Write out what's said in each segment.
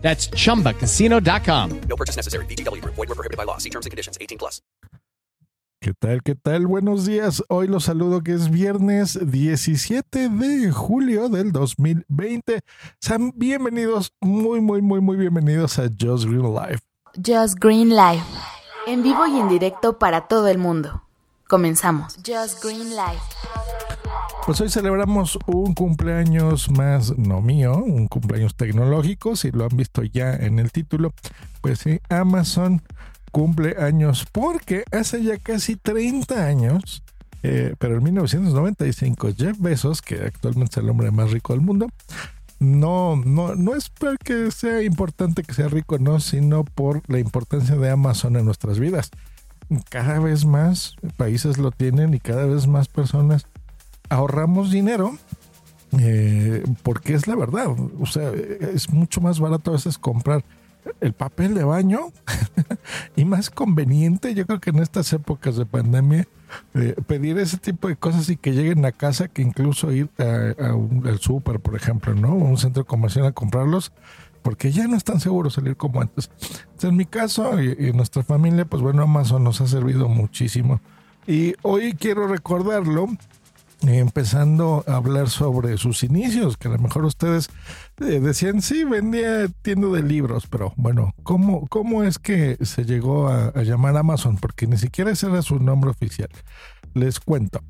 That's chumbacasino.com. No purchase necessary. BGW. Void were prohibited by law. See terms and conditions. 18 plus. ¿Qué tal? ¿Qué tal? Buenos días. Hoy los saludo que es viernes 17 de julio del 2020. Sean bienvenidos, muy, muy, muy, muy bienvenidos a Just Green Life. Just Green Life. En vivo y en directo para todo el mundo. Comenzamos. Just Green Life. Pues hoy celebramos un cumpleaños más, no mío, un cumpleaños tecnológico, si lo han visto ya en el título, pues sí, Amazon cumple años porque hace ya casi 30 años, eh, pero en 1995 Jeff Bezos, que actualmente es el hombre más rico del mundo, no, no, no es porque sea importante que sea rico, no, sino por la importancia de Amazon en nuestras vidas. Cada vez más países lo tienen y cada vez más personas ahorramos dinero eh, porque es la verdad. O sea, es mucho más barato a veces comprar el papel de baño y más conveniente, yo creo que en estas épocas de pandemia, pedir ese tipo de cosas y que lleguen a casa que incluso ir al súper, por ejemplo, ¿no? Un centro comercial a comprarlos, porque ya no es tan seguro salir como antes. En mi caso y, y nuestra familia, pues bueno, Amazon nos ha servido muchísimo. Y hoy quiero recordarlo empezando a hablar sobre sus inicios, que a lo mejor ustedes eh, decían, sí, vendía tienda de libros, pero bueno, ¿cómo, cómo es que se llegó a, llamar Amazon? Porque ni siquiera ese era su nombre oficial. Les cuento.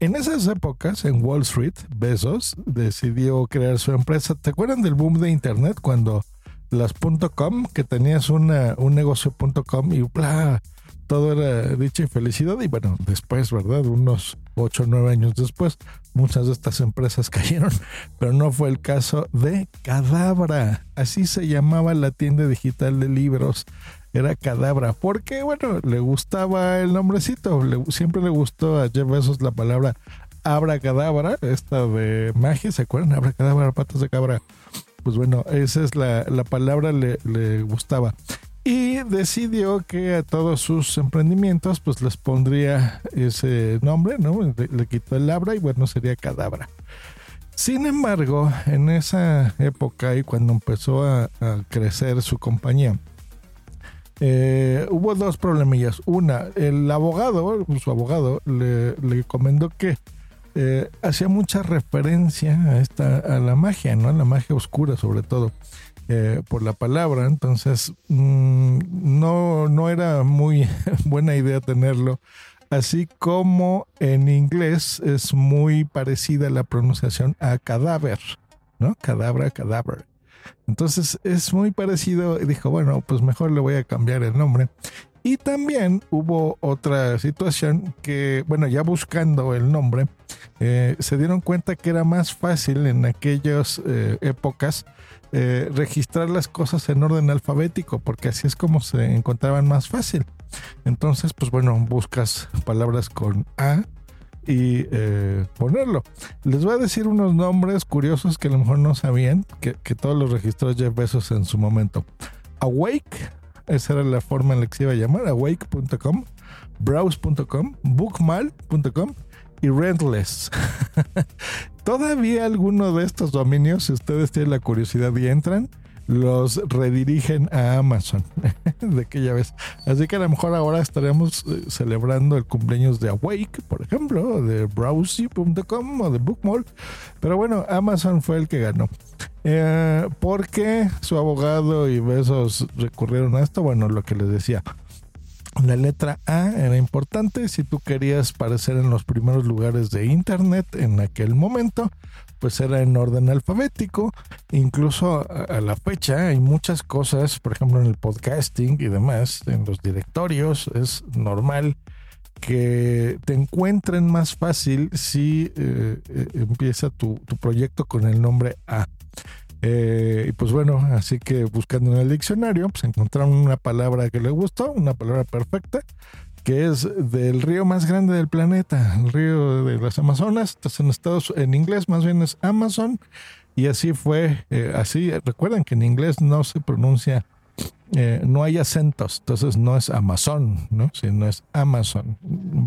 En esas épocas, en Wall Street, Bezos decidió crear su empresa. ¿Te acuerdan del boom de Internet cuando las .com, que tenías una, un negocio.com y bla, todo era dicha y felicidad? Y bueno, después, ¿verdad? Unos 8 o 9 años después, muchas de estas empresas cayeron, pero no fue el caso de Cadabra. Así se llamaba la tienda digital de libros. Era Cadabra, porque bueno, le gustaba el nombrecito, le, siempre le gustó a Jeff Bezos la palabra abracadabra, esta de magia, ¿se acuerdan? Abracadabra, patas de cabra. Pues bueno, esa es la, la palabra, le, le gustaba y decidió que a todos sus emprendimientos pues les pondría ese nombre, ¿no? Le, quitó el labra y bueno, sería cadabra. Sin embargo, en esa época y cuando empezó a, crecer su compañía, eh, hubo dos problemillas. Una, el abogado, su abogado, le, le comentó que eh, hacía mucha referencia a esta, a la magia, ¿no? A la magia oscura sobre todo. Eh, por la palabra, entonces mmm, no, no era muy buena idea tenerlo. Así como en inglés es muy parecida la pronunciación a cadáver, ¿no? Cadabra, cadáver. Entonces es muy parecido dijo, bueno, pues mejor le voy a cambiar el nombre. Y también hubo otra situación que, bueno, ya buscando el nombre, eh, se dieron cuenta que era más fácil en aquellas eh, épocas eh, registrar las cosas en orden alfabético, porque así es como se encontraban más fácil. Entonces, pues bueno, buscas palabras con A y ponerlo. Les voy a decir unos nombres curiosos que a lo mejor no sabían, que, que todos los registró Jeff Bezos en su momento. Awake, esa era la forma en la que se iba a llamar, awake.com, browse.com, bookmal.com y Rentless. Todavía alguno de estos dominios, si ustedes tienen la curiosidad y entran, los redirigen a Amazon de aquella vez. Así que a lo mejor ahora estaremos eh, celebrando el cumpleaños de Awake, por ejemplo, de Browsy.com o de Bookmall. Pero bueno, Amazon fue el que ganó. Eh, ¿Por qué su abogado y Besos recurrieron a esto? Bueno, lo que les decía. La letra A era importante si tú querías aparecer en los primeros lugares de Internet en aquel momento, pues era en orden alfabético. Incluso a la fecha hay muchas cosas, por ejemplo en el podcasting y demás, en los directorios, es normal que te encuentren más fácil si eh, eh, empieza tu, proyecto con el nombre A. Eh, y pues bueno, así que buscando en el diccionario, pues encontraron una palabra que le gustó, una palabra perfecta, que es del río más grande del planeta, el río de las Amazonas. Entonces en Estados en inglés más bien es Amazon. Y así fue, así, recuerden que en inglés no se pronuncia, eh, no hay acentos, entonces no es Amazon, ¿no? Sino es Amazon.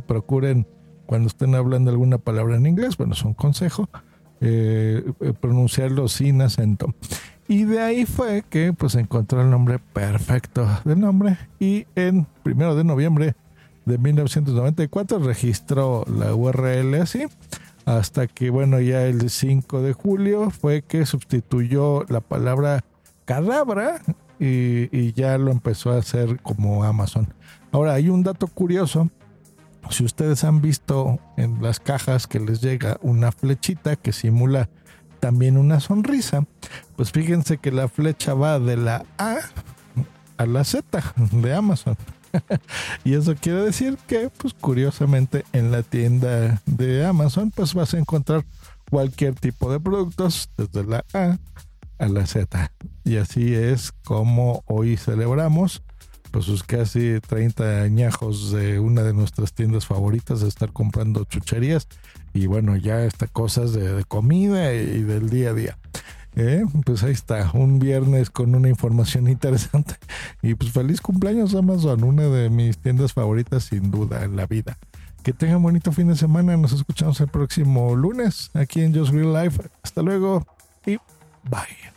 Procuren, cuando estén hablando alguna palabra en inglés, bueno, es un consejo, eh, pronunciarlo sin acento. Y de ahí fue que pues encontró el nombre perfecto del nombre y en primero de noviembre de 1994 registró la URL así hasta que bueno ya el 5 de julio fue que sustituyó la palabra cadabra y, ya lo empezó a hacer como Amazon. Ahora hay un dato curioso si ustedes han visto en las cajas que les llega una flechita que simula también una sonrisa, pues fíjense que la flecha va de la A a la Z de Amazon. y eso quiere decir que, pues curiosamente, en la tienda de Amazon, pues vas a encontrar cualquier tipo de productos desde la A a la Z. Y así es como hoy celebramos pues sus casi 30 añajos de una de nuestras tiendas favoritas de estar comprando chucherías. Y bueno ya está cosas de, de comida y del día a día. ¿Eh? pues ahí está un viernes con una información interesante. Y pues feliz cumpleaños Amazon una de mis tiendas favoritas sin duda en la vida. Que tengan bonito fin de semana. Nos escuchamos el próximo lunes aquí en Just Real Life. Hasta luego y bye